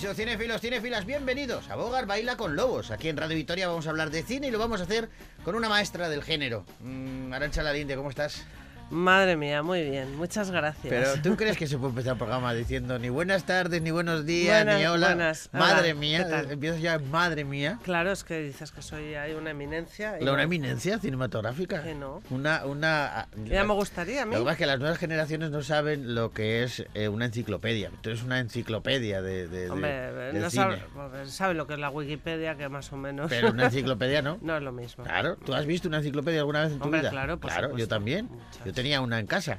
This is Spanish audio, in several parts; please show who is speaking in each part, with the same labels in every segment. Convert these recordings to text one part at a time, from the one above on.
Speaker 1: Caixo, cinefilos, cinefilas, bienvenidos a Bogar Baila con Lobos. Aquí en Radio Victoria vamos a hablar de cine y lo vamos a hacer con una maestra del género. Mm, Arancha Lalinde, ¿cómo estás?
Speaker 2: Madre mía, muy bien, muchas gracias.
Speaker 1: Pero ¿tú crees que se puede empezar el programa diciendo ni buenas tardes, ni buenos días,
Speaker 2: Buenas,
Speaker 1: ni hola?
Speaker 2: buenas.
Speaker 1: Madre
Speaker 2: Hola,
Speaker 1: mía, empiezas ya, madre mía.
Speaker 2: Claro, es que dices que soy ahí una eminencia. y
Speaker 1: La- Una eminencia cinematográfica.
Speaker 2: Que no.
Speaker 1: Una, una...
Speaker 2: Ya me gustaría a mí.
Speaker 1: Lo que pasa es que las nuevas generaciones no saben lo que es eh, una enciclopedia. Tú eres una enciclopedia de, de- de-
Speaker 2: Hombre, no
Speaker 1: cine.
Speaker 2: sabe, pues, sabe lo que es la Wikipedia, que más o menos
Speaker 1: Pero una enciclopedia no.
Speaker 2: no es lo mismo.
Speaker 1: Claro, ¿tú has visto una enciclopedia alguna vez en tu
Speaker 2: Hombre,
Speaker 1: vida?
Speaker 2: claro, por
Speaker 1: Claro, yo también.
Speaker 2: Muchas.
Speaker 1: Yo tenía una en casa.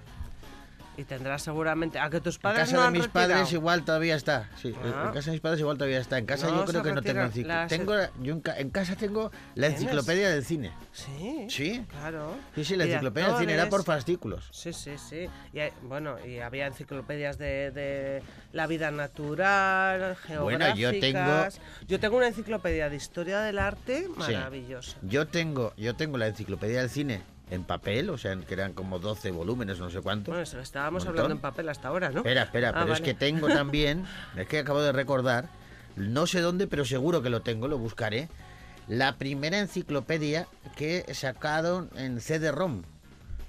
Speaker 2: Y tendrás seguramente. ¿A que tus
Speaker 1: En
Speaker 2: padres
Speaker 1: casa
Speaker 2: no
Speaker 1: de
Speaker 2: han
Speaker 1: mis
Speaker 2: retirado?
Speaker 1: padres igual todavía está. Sí,
Speaker 2: Ah.
Speaker 1: en casa de mis padres igual todavía está. En casa
Speaker 2: No,
Speaker 1: yo creo que no tengo enciclopedia. Tengo, yo en, ca- en casa tengo la
Speaker 2: ¿Tienes?
Speaker 1: enciclopedia del cine.
Speaker 2: Sí.
Speaker 1: Sí.
Speaker 2: Claro.
Speaker 1: Sí, sí, la enciclopedia del cine era por fascículos.
Speaker 2: Sí, sí, sí. Y hay- bueno, y había enciclopedias de, de la vida natural, geográficas.
Speaker 1: Bueno, yo tengo-
Speaker 2: Yo tengo una enciclopedia de historia del arte
Speaker 1: Sí.
Speaker 2: maravillosa.
Speaker 1: Yo tengo, yo tengo la enciclopedia del cine en papel, o sea, que eran como 12 volúmenes, no sé cuántos.
Speaker 2: Bueno, estábamos hablando en papel hasta ahora, ¿no?
Speaker 1: Espera, espera,
Speaker 2: Ah,
Speaker 1: pero es que tengo también, es que acabo de recordar, no sé dónde, pero seguro que lo tengo, lo buscaré, la primera enciclopedia que sacaron en CD-ROM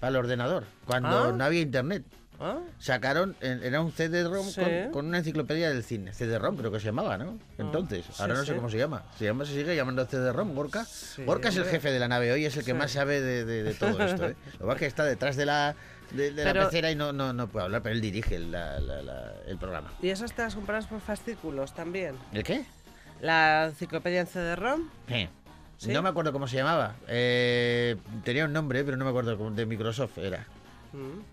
Speaker 1: para el ordenador, cuando
Speaker 2: Ah.
Speaker 1: no había internet.
Speaker 2: ¿Ah?
Speaker 1: Sacaron, era un CD-ROM
Speaker 2: Sí.
Speaker 1: con, con una enciclopedia del cine. CD-ROM creo que se llamaba, ¿no? Entonces,
Speaker 2: sí,
Speaker 1: ahora no sé cómo se llama. Se llama, se sigue llamando CD-ROM, Gorka. Gorka es el jefe de la nave hoy, es el que más sabe de, de- de todo esto, ¿eh? Lo es que está detrás de la, de, de la pecera y no, no, no puede hablar, pero él dirige la- la- la- el programa.
Speaker 2: ¿Y esas te las compras por fascículos también?
Speaker 1: ¿El qué?
Speaker 2: ¿La enciclopedia en CD-ROM? ¿Sí?
Speaker 1: No me acuerdo cómo se llamaba. Eh, tenía un nombre, pero no me acuerdo de Microsoft era.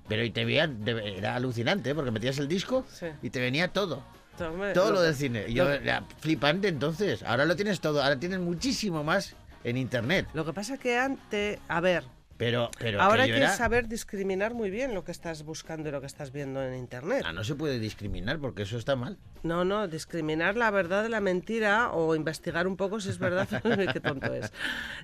Speaker 1: Pero y te veían, te- era alucinante, ¿eh? porque metías el disco
Speaker 2: Sí.
Speaker 1: y te venía todo. Todo lo
Speaker 2: que-
Speaker 1: del cine. Yo
Speaker 2: lo-
Speaker 1: era flipante entonces. Ahora lo tienes todo. Ahora tienes muchísimo más en internet.
Speaker 2: Lo que pasa que antes, a ver,
Speaker 1: Pero, pero
Speaker 2: ahora hay que
Speaker 1: era-
Speaker 2: saber discriminar muy bien lo que estás buscando y lo que estás viendo en internet.
Speaker 1: Ah, no se puede discriminar porque eso está mal.
Speaker 2: No, no, discriminar la verdad de la mentira o investigar un poco si es verdad qué tonto es.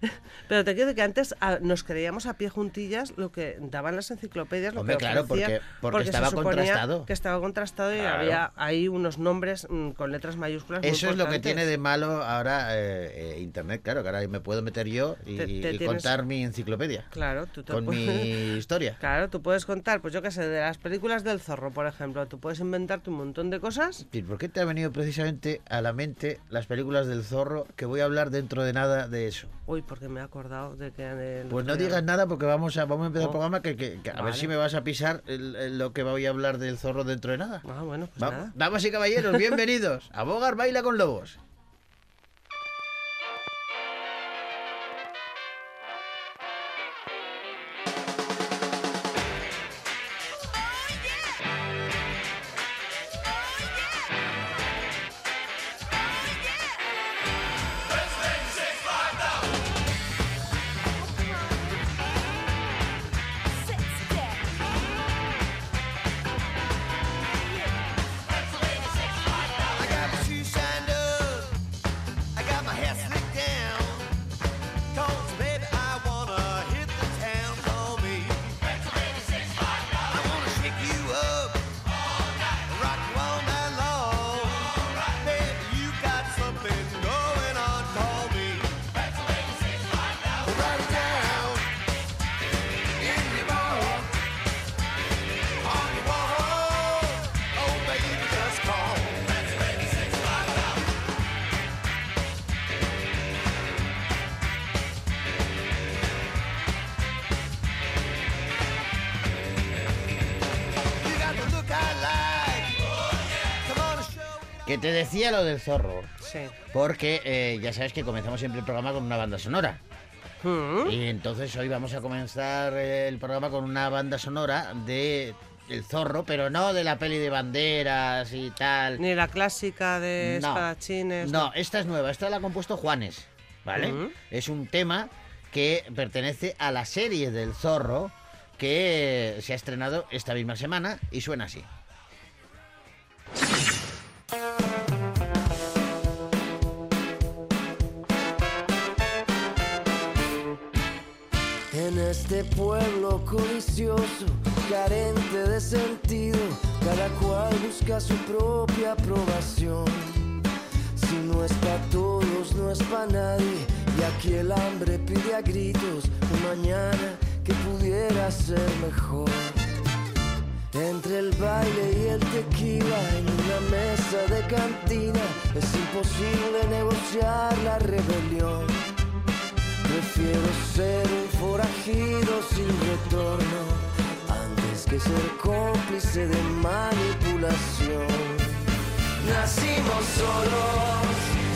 Speaker 2: Pero te quiero decir que antes ah, nos creíamos a pie juntillas lo que daban las enciclopedias, lo
Speaker 1: Hombre,
Speaker 2: que
Speaker 1: claro, porque- porque
Speaker 2: se
Speaker 1: estaba contrastado.
Speaker 2: Que estaba contrastado y
Speaker 1: Claro.
Speaker 2: había ahí unos nombres mm, con letras mayúsculas. muy
Speaker 1: Eso es lo que tiene de malo ahora eh, eh, internet. Claro, que ahora me puedo meter yo y,
Speaker 2: Te- te
Speaker 1: y
Speaker 2: tienes-
Speaker 1: contar mi enciclopedia.
Speaker 2: Claro, tú te
Speaker 1: Con
Speaker 2: puedes-
Speaker 1: mi historia.
Speaker 2: Claro, tú puedes contar, pues yo qué sé, de las películas del zorro, por ejemplo, tú puedes inventarte un montón de cosas.
Speaker 1: ¿Y por qué te ha venido precisamente a la mente las películas del zorro? Que voy a hablar dentro de nada de eso.
Speaker 2: Uy, porque me he acordado de que... el
Speaker 1: Pues no digas nada porque vamos a, vamos a empezar
Speaker 2: Oh.
Speaker 1: el programa que, que- que a ver
Speaker 2: Vale.
Speaker 1: si me vas a pisar el- el- lo que voy a hablar del zorro dentro de nada.
Speaker 2: Ah, bueno, pues
Speaker 1: Va-
Speaker 2: nada.
Speaker 1: Damas y caballeros, bienvenidos a Bogar Baila con Lobos. Que te decía lo del zorro.
Speaker 2: Sí.
Speaker 1: Porque eh, ya sabes que comenzamos siempre el programa con una banda sonora.
Speaker 2: Mm.
Speaker 1: Y entonces hoy vamos a comenzar el programa con una banda sonora de El Zorro, pero no de la peli de banderas y tal.
Speaker 2: Ni la clásica de
Speaker 1: No.
Speaker 2: espadachines.
Speaker 1: No, esta es nueva, esta la ha compuesto Juanes, ¿vale?
Speaker 2: Ujú.
Speaker 1: Es un tema que pertenece a la serie del Zorro que se ha estrenado esta misma semana y suena así.
Speaker 3: Este pueblo codicioso, carente de sentido, cada cual busca su propia aprobación. Si no es para todos, no es para nadie. Y aquí el hambre pide a gritos un mañana que pudiera ser mejor. Entre el baile y el tequila en una mesa de cantina es imposible negociar la rebelión. Prefiero ser un forajido sin retorno antes que ser cómplice de manipulación. Nacimos solos,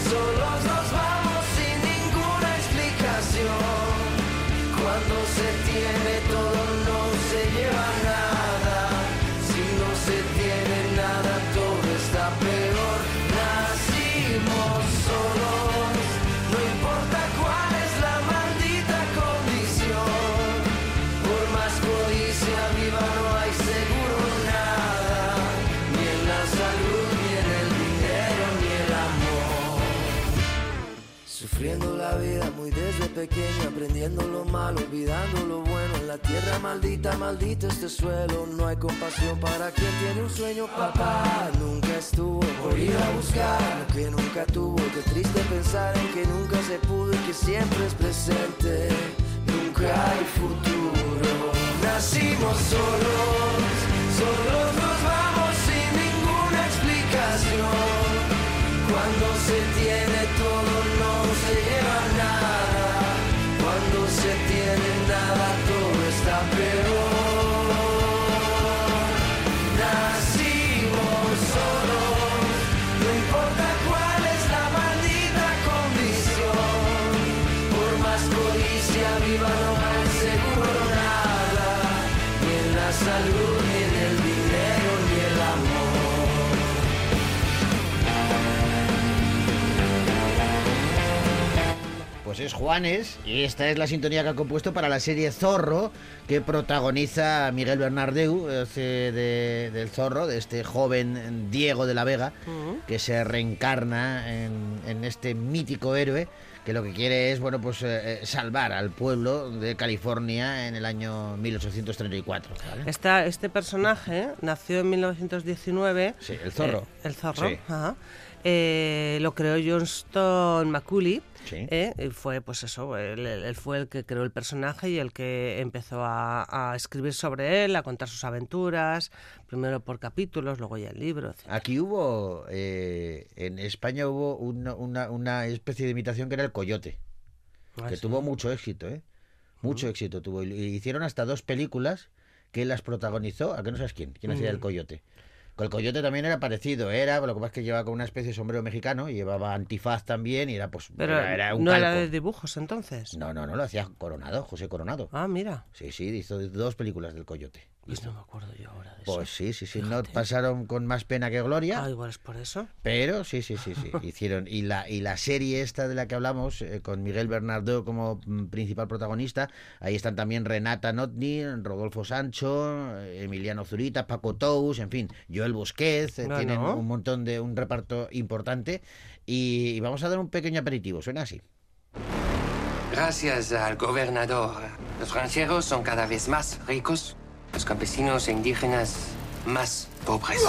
Speaker 3: solos nos vamos sin ninguna explicación. Cuando se tiene todo no se lleva nada. Aprendiendo lo malo, olvidando lo bueno. En la tierra maldita, maldito este suelo. No hay compasión para quien tiene un sueño. Papá nunca estuvo por ir a buscar lo que nunca tuvo. Qué triste pensar en que nunca se pudo y que siempre es presente. Nunca hay futuro. Nacimos solos, solos nos vamos sin ninguna explicación. Cuando se tiene
Speaker 1: Pues es Juanes y esta es la sintonía que ha compuesto para la serie Zorro que protagoniza Miguel Bernardeu hace de- del Zorro, de este joven Diego de la Vega que se reencarna en, en este mítico héroe que lo que quiere es bueno pues eh, eh, salvar al pueblo de California en el año 1834. ¿vale?
Speaker 2: Esta- este personaje nació en 1919.
Speaker 1: Sí, el zorro.
Speaker 2: Eh, el zorro,
Speaker 1: Sí.
Speaker 2: ajá. Eh, lo creó Johnston Macaulay.
Speaker 1: Sí.
Speaker 2: eh, y fue, pues eso, él, fue el que creó el personaje y el que empezó a, a escribir sobre él, a contar sus aventuras, primero por capítulos, luego ya el libro, etc.
Speaker 1: Aquí hubo, eh, en España hubo una, una- una especie de imitación que era el coyote.
Speaker 2: Ah,
Speaker 1: que
Speaker 2: sí.
Speaker 1: tuvo mucho éxito, ¿eh? Mucho éxito tuvo. Y hicieron hasta dos películas que él las protagonizó. ¿A qué no sabes quién? ¿Quién hacía
Speaker 2: Mm.
Speaker 1: el coyote? El coyote también era parecido, era, lo que pasa es que llevaba con una especie de sombrero mexicano y llevaba antifaz también y era pues
Speaker 2: Pero
Speaker 1: era, era un
Speaker 2: no era de dibujos entonces.
Speaker 1: No, no, no, lo hacía Coronado, José Coronado.
Speaker 2: Ah, mira.
Speaker 1: Sí, sí, hizo dos películas del coyote.
Speaker 2: Pues no me acuerdo yo ahora de eso.
Speaker 1: Pues sí, sí, sí, no pasaron con más pena que gloria.
Speaker 2: Ah, igual es por eso.
Speaker 1: Pero sí, sí, sí, sí, hicieron. Y la, y la serie esta de la que hablamos, eh, con Miguel Bernardo como mm, principal protagonista, ahí están también Renata Notni, Rodolfo Sancho, eh, Emiliano Zurita, Paco Tous, en fin, Joel Busquets, eh,
Speaker 2: Bueno.
Speaker 1: tienen un montón de, un reparto importante. Y, y vamos a dar un pequeño aperitivo, suena así.
Speaker 4: Gracias al gobernador, los rancheros son cada vez más ricos, los campesinos e indígenas más pobres.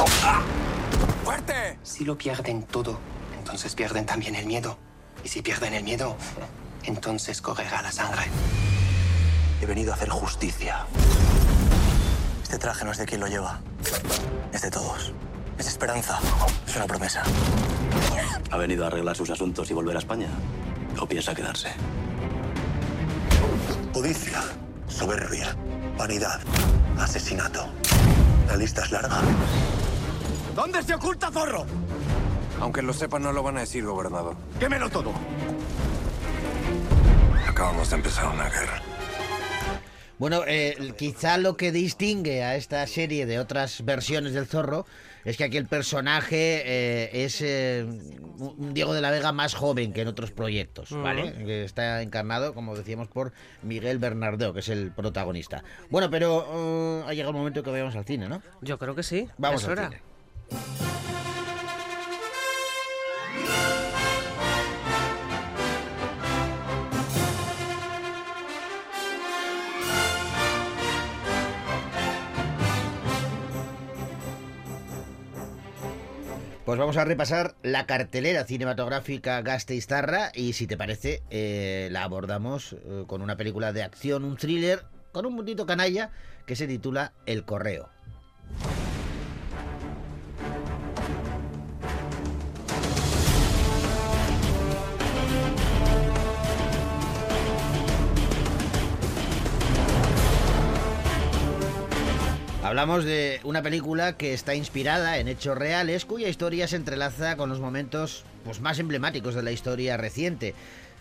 Speaker 5: ¡Fuerte!
Speaker 4: Si lo pierden todo, entonces pierden también el miedo. Y si pierden el miedo, entonces correrá la sangre.
Speaker 5: He venido a hacer justicia. Este traje no es de quien lo lleva. Es de todos. Es esperanza. Es una promesa.
Speaker 6: ¿Ha venido a arreglar sus asuntos y volver a España? ¿O piensa quedarse?
Speaker 5: Codicia, soberbia, vanidad, asesinato. La lista es larga. ¿Dónde se oculta Zorro?
Speaker 7: Aunque lo sepan, no lo van a decir, gobernador.
Speaker 5: ¡Quémelo todo!
Speaker 7: Acabamos de empezar una guerra.
Speaker 1: Bueno, eh, quizá lo que distingue a esta serie de otras versiones del zorro es que aquí el personaje eh, es eh, un Diego de la Vega más joven que en otros proyectos, ¿vale? Que está encarnado, como decíamos, por Miguel Bernardo, que es el protagonista. Bueno, pero eh, ha llegado el momento que vayamos al cine, ¿no?
Speaker 2: Yo creo que sí.
Speaker 1: Vamos
Speaker 2: es
Speaker 1: al
Speaker 2: hora.
Speaker 1: cine. Pues vamos a repasar la cartelera cinematográfica Gasteiztarra y si te parece eh, la abordamos eh, con una película de acción, un thriller con un mundito canalla que se titula El Correo. Hablamos de una película que está inspirada en hechos reales, cuya historia se entrelaza con los momentos pues, más emblemáticos de la historia reciente.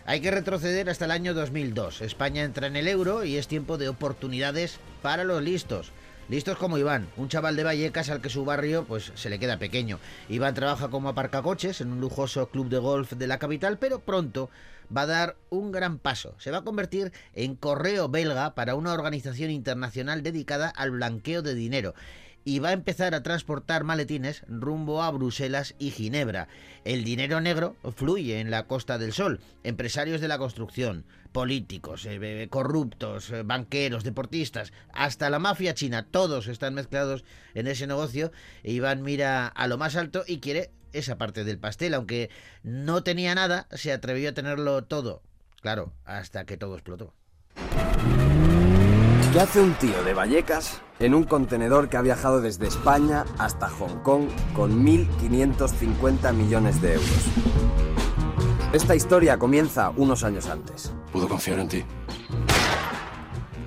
Speaker 1: Hay que retroceder hasta el año 2002. España entra en el euro y es tiempo de oportunidades para los listos. Listos como Iván, un chaval de Vallecas al que su barrio pues se le queda pequeño. Iván trabaja como aparcacoches en un lujoso club de golf de la capital, pero pronto va a dar un gran paso. Se va a convertir en correo belga para una organización internacional dedicada al blanqueo de dinero y va a empezar a transportar maletines rumbo a Bruselas y Ginebra. El dinero negro fluye en la Costa del Sol. Empresarios de la construcción, políticos, eh, corruptos, eh, banqueros, deportistas, hasta la mafia china, todos están mezclados en ese negocio. Iván mira a lo más alto y quiere esa parte del pastel, aunque no tenía nada, se atrevió a tenerlo todo. Claro, hasta que todo explotó.
Speaker 8: ¿Qué hace un tío de Vallecas en un contenedor que ha viajado desde España hasta Hong Kong con 1.550 millones de euros? Esta historia comienza unos años antes.
Speaker 7: Puedo confiar en ti.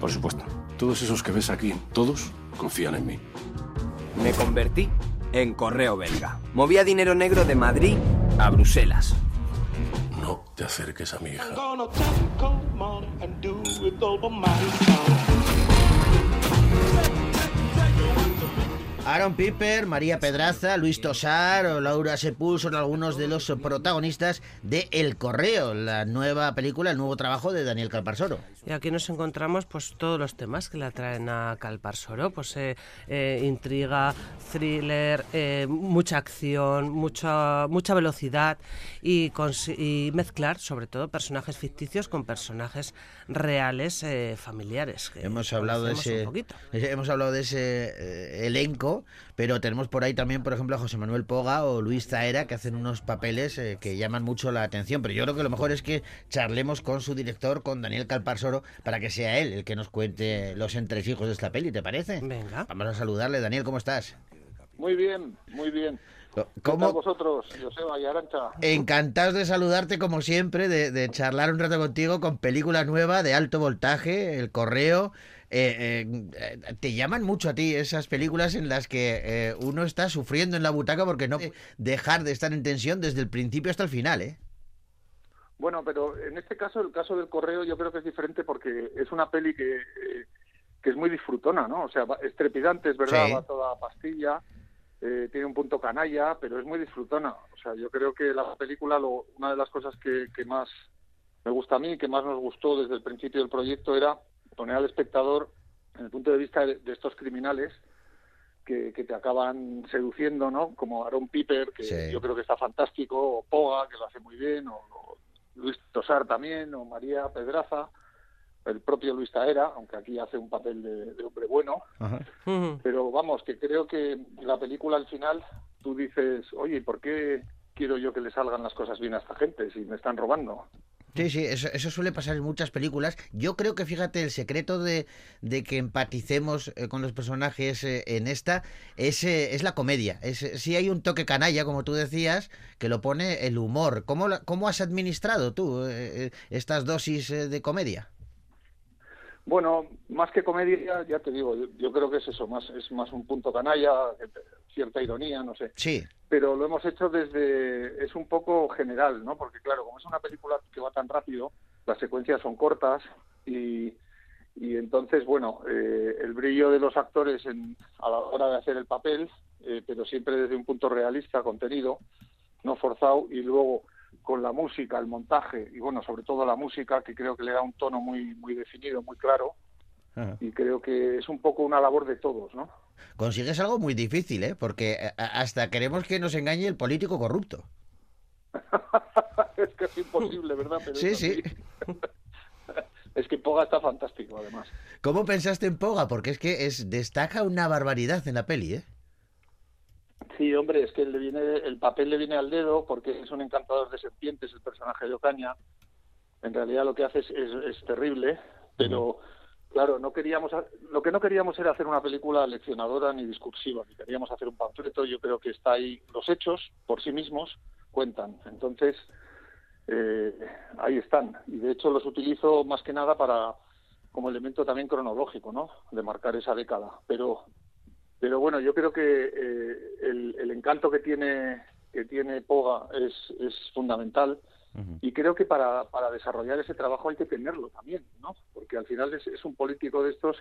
Speaker 7: Por supuesto. Todos esos que ves aquí, todos confían en mí.
Speaker 8: Me convertí en correo belga. Movía dinero negro de Madrid a Bruselas.
Speaker 7: No te acerques a mi hija.
Speaker 1: Aaron Piper, María Pedraza, Luis Tosar o Laura Sepul son algunos de los protagonistas de El Correo, la nueva película, el nuevo trabajo de Daniel Calparsoro.
Speaker 2: Y aquí nos encontramos pues todos los temas que le atraen a Calparsoro, pues eh, eh, intriga, thriller, eh, mucha acción, mucha mucha velocidad y, y mezclar sobre todo personajes ficticios con personajes reales familiares.
Speaker 1: Hemos hablado de ese, hemos hablado de ese eh, pero tenemos por ahí también, por ejemplo, a José Manuel Poga o Luis Zaera que hacen unos papeles eh, que llaman mucho la atención. Pero yo creo que lo mejor es que charlemos con su director, con Daniel Calparsoro, para que sea él el que nos cuente los entresijos de esta peli. ¿Te parece?
Speaker 2: Venga.
Speaker 1: Vamos a saludarle, Daniel, ¿cómo estás?
Speaker 9: Muy bien, muy bien. ¿Qué
Speaker 1: ¿Cómo?
Speaker 9: vosotros, Joseba y Arancha?
Speaker 1: Encantados de saludarte como siempre, de, de charlar un rato contigo con película nueva de alto voltaje, El Correo. Eh, eh, eh, te llaman mucho a ti esas películas en las que eh, uno está sufriendo en la butaca porque no puede dejar de estar en tensión desde el principio hasta el final, ¿eh?
Speaker 9: Bueno, pero en este caso, el caso del correo, yo creo que es diferente porque es una peli que, que es muy disfrutona, ¿no? O sea, va- es trepidante, es verdad,
Speaker 1: Sí.
Speaker 9: va toda pastilla, eh, tiene un punto canalla, pero es muy disfrutona. O sea, yo creo que la película, lo, una de las cosas que, que más me gusta a mí, que más nos gustó desde el principio del proyecto, era poner al espectador en el punto de vista de, de estos criminales que, que te acaban seduciendo, ¿no? Como Aaron Piper, que
Speaker 1: Sí.
Speaker 9: yo creo que está fantástico, o Poga, que lo hace muy bien, o, o Luis Tosar también, o María Pedraza, el propio Luis Taera, aunque aquí hace un papel de, de hombre bueno. Pero vamos, que creo que la película al final tú dices, oye, ¿y ¿por qué quiero yo que le salgan las cosas bien a esta gente si me están robando?
Speaker 1: Sí, sí, eso, eso suele pasar en muchas películas. Yo creo que, fíjate, el secreto de, de que empaticemos eh, con los personajes eh, en esta es, eh, es la comedia. Es, sí hay un toque canalla, como tú decías, que lo pone el humor. ¿Cómo, la- cómo has administrado tú eh, eh, estas dosis eh, de comedia?
Speaker 9: Bueno, más que comedia, ya te digo, yo, yo creo que es eso, más es más un punto canalla, cierta ironía, no sé.
Speaker 1: Sí,
Speaker 9: Pero lo hemos hecho desde, es un poco general, ¿no? Porque claro, como es una película que va tan rápido, las secuencias son cortas y, y entonces, bueno, eh, el brillo de los actores en, a la hora de hacer el papel, eh, pero siempre desde un punto realista, contenido, no forzado, y luego con la música, el montaje, y bueno, sobre todo la música, que creo que le da un tono muy, muy definido, muy claro, y creo que es un poco una labor de todos, ¿no?
Speaker 1: consigues algo muy difícil, ¿eh? Porque eh, a- hasta queremos que nos engañe el político corrupto.
Speaker 9: es que es imposible, ¿verdad? Pero
Speaker 1: Sí, sí.
Speaker 9: es que Poga está fantástico, además.
Speaker 1: ¿Cómo pensaste en Poga? Porque es que es, destaca una barbaridad en la peli, ¿eh?
Speaker 9: Sí, hombre, es que le viene, el papel le viene al dedo porque es un encantador de serpientes el personaje de Ocaña. En realidad lo que hace es, es- es terrible, pero claro, no queríamos, lo que no queríamos era hacer una película leccionadora ni discursiva, ni queríamos hacer un panfleto. Yo creo que está ahí, los hechos por sí mismos cuentan. Entonces, eh, ahí están. Y de hecho los utilizo más que nada para como elemento también cronológico, ¿no? De marcar esa década. Pero pero bueno, yo creo que eh, el, el encanto que tiene que tiene Poga es, es fundamental y creo que para, para desarrollar ese trabajo hay que tenerlo también, ¿no? Porque al final es, es un político de estos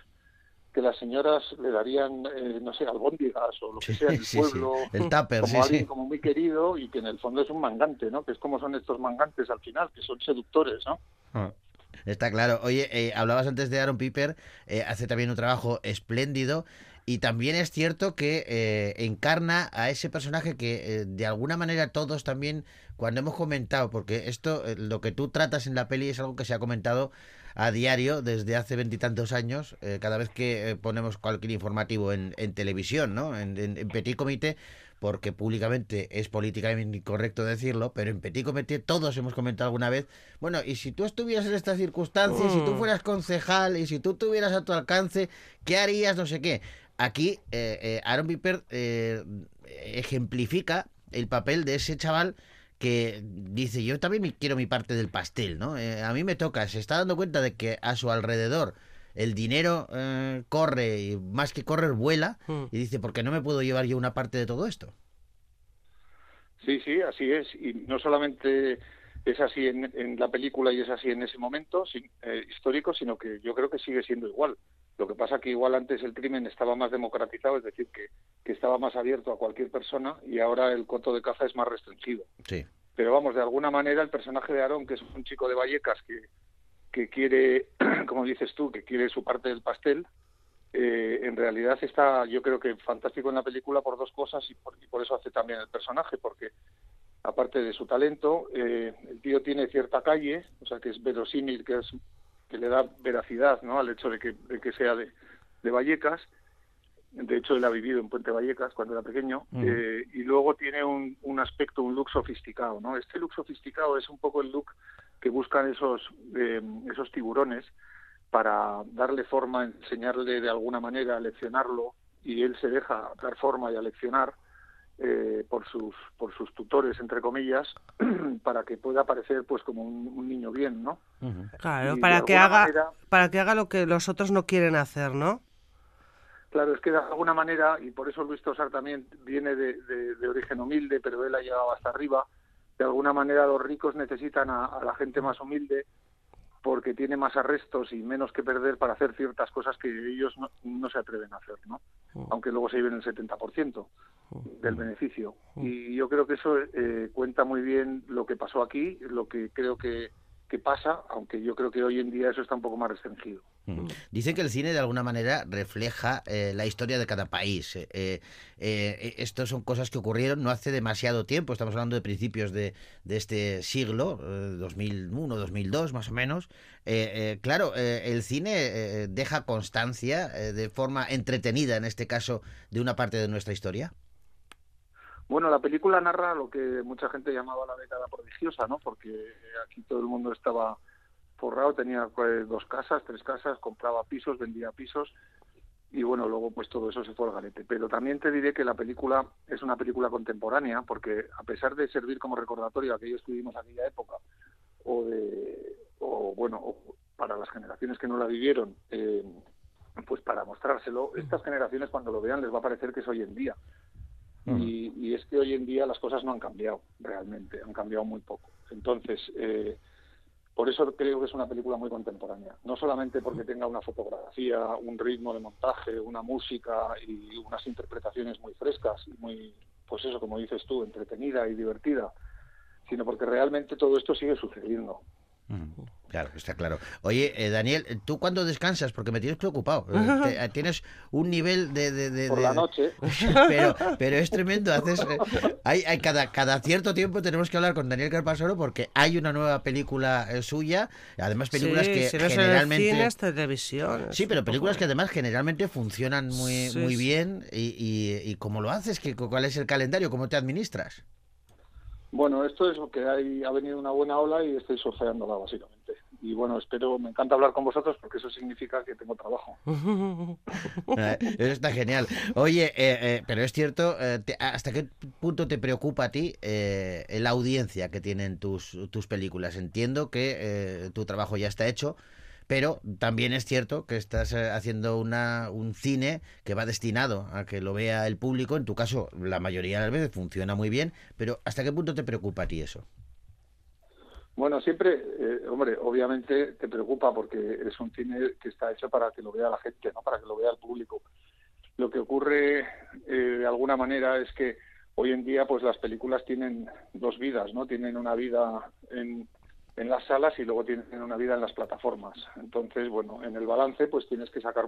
Speaker 9: que las señoras le darían, eh, no sé, albóndigas o lo que sea en el
Speaker 1: Sí, sí.
Speaker 9: pueblo,
Speaker 1: El tupper,
Speaker 9: como
Speaker 1: sí,
Speaker 9: alguien
Speaker 1: sí.
Speaker 9: como muy querido y que en el fondo es un mangante, ¿no? Que es como son estos mangantes al final, que son seductores, ¿no?
Speaker 1: Está claro. Oye, eh, hablabas antes de Aaron Piper, eh, hace también un trabajo espléndido y también es cierto que eh, encarna a ese personaje que eh, de alguna manera todos también, cuando hemos comentado, porque esto, eh, lo que tú tratas en la peli es algo que se ha comentado a diario desde hace veintitantos años, eh, cada vez que ponemos cualquier informativo en, en televisión, ¿no? En, en- en Petit Comité, porque públicamente es políticamente incorrecto decirlo, pero en Petit Comité todos hemos comentado alguna vez, bueno, y si tú estuvieras en estas circunstancias, si tú
Speaker 2: Mm.
Speaker 1: fueras concejal y si tú tuvieras a tu alcance, ¿qué harías? No sé qué. Aquí, eh, eh, Aaron Piper eh, ejemplifica el papel de ese chaval que dice, yo también me- quiero mi parte del pastel, ¿no? Eh, a mí me toca, se está dando cuenta de que a su alrededor el dinero eh, corre y más que correr vuela
Speaker 2: Mm.
Speaker 1: y dice, ¿por qué no me puedo llevar yo una parte de todo esto?
Speaker 9: Sí, sí, así es. Y no solamente es así en, en la película y es así en ese momento sin- eh, histórico, sino que yo creo que sigue siendo igual. Lo que pasa que igual antes el crimen estaba más democratizado, es decir, que, que estaba más abierto a cualquier persona y ahora el coto de caza es más restringido.
Speaker 1: Sí.
Speaker 9: Pero vamos, de alguna manera el personaje de Aarón, que es un chico de Vallecas que, que quiere, como dices tú, que quiere su parte del pastel, eh, en realidad está, yo creo que fantástico en la película por dos cosas y por, y por eso hace también el personaje, porque aparte de su talento, eh, el tío tiene cierta calle, o sea que es verosímil, que es que le da veracidad ¿no? al hecho de que, de que sea de, de Vallecas. De hecho, él ha vivido en Puente Vallecas cuando era pequeño. Eh, y luego tiene un, un aspecto, un look sofisticado. ¿no? Este look sofisticado es un poco el look que buscan esos, eh, esos tiburones para darle forma, enseñarle de alguna manera, leccionarlo, y él se deja dar forma y aleccionar eh, por sus por sus tutores entre comillas para que pueda parecer pues como un, un niño bien no
Speaker 2: Claro,
Speaker 9: Y
Speaker 2: para que haga
Speaker 9: manera-
Speaker 2: para que haga lo que los otros no quieren hacer, ¿no?
Speaker 9: Claro, es que de alguna manera, y por eso Luis Tosar también viene de, de- de origen humilde, pero él ha llegado hasta arriba, de alguna manera los ricos necesitan a, a la gente más humilde porque tiene más arrestos y menos que perder para hacer ciertas cosas que ellos no, no se atreven a hacer, ¿no? Aunque luego se lleven el 70% del beneficio. Y yo creo que eso eh, cuenta muy bien lo que pasó aquí, lo que creo que, que pasa, aunque yo creo que hoy en día eso está un poco más restringido.
Speaker 1: Dicen que el cine de alguna manera refleja eh, la historia de cada país. Eh, eh, eh, Estos son cosas que ocurrieron no hace demasiado tiempo, estamos hablando de principios de, de este siglo, eh, 2001, 2002 más o menos. Eh, eh, claro, eh, el cine eh, deja constancia eh, de forma entretenida, en este caso, de una parte de nuestra historia.
Speaker 9: Bueno, la película narra lo que mucha gente llamaba la década prodigiosa, ¿no? Porque aquí todo el mundo estaba forrado, tenía pues, dos casas, tres casas, compraba pisos, vendía pisos y bueno, luego pues todo eso se fue al garete. Pero también te diré que la película es una película contemporánea porque a pesar de servir como recordatorio a aquellos que vivimos aquella época o de o bueno, o para las generaciones que no la vivieron, eh, pues para mostrárselo, estas generaciones cuando lo vean les va a parecer que es hoy en día. Y, y es que hoy en día las cosas no han cambiado realmente, han cambiado muy poco. Entonces, eh, por eso creo que es una película muy contemporánea. No solamente porque tenga una fotografía, un ritmo de montaje, una música y unas interpretaciones muy frescas y muy, pues eso, como dices tú, entretenida y divertida, sino porque realmente todo esto sigue sucediendo.
Speaker 1: Claro, está claro. Oye, eh, Daniel, ¿tú cuándo descansas? Porque me tienes preocupado. Eh, te- eh, tienes un nivel de... de- de-
Speaker 9: Por
Speaker 1: de-
Speaker 9: la noche.
Speaker 1: pero, pero es tremendo. Haces, eh, hay, hay cada, cada cierto tiempo tenemos que hablar con Daniel Carpasoro porque hay una nueva película eh, suya. Además, películas
Speaker 2: Sí,
Speaker 1: que
Speaker 2: si no
Speaker 1: generalmente...
Speaker 2: cine, es televisión.
Speaker 1: Sí, pero películas que además generalmente funcionan muy,
Speaker 2: Sí,
Speaker 1: muy
Speaker 2: sí.
Speaker 1: bien. Y, y, y cómo lo haces? ¿Qué, ¿Cuál es el calendario? ¿Cómo te administras?
Speaker 9: Bueno, esto es lo que hay, ha venido una buena ola y estoy surfeándola básicamente. Y bueno, espero, me encanta hablar con vosotros porque eso significa que tengo trabajo.
Speaker 1: Eh, Eso está genial. Oye, eh, eh, pero es cierto, eh, te- ¿hasta qué punto te preocupa a ti eh, la audiencia que tienen tus, tus películas? Entiendo que eh, tu trabajo ya está hecho, pero también es cierto que estás haciendo una, un cine que va destinado a que lo vea el público. En tu caso, la mayoría de las veces funciona muy bien, pero ¿hasta qué punto te preocupa a ti eso?
Speaker 9: Bueno, siempre, eh, hombre, obviamente te preocupa porque es un cine que está hecho para que lo vea la gente, no para que lo vea el público. Lo que ocurre eh, de alguna manera es que hoy en día, pues las películas tienen dos vidas, ¿no? Tienen una vida en, en las salas y luego tienen una vida en las plataformas. Entonces, bueno, en el balance, pues tienes que sacar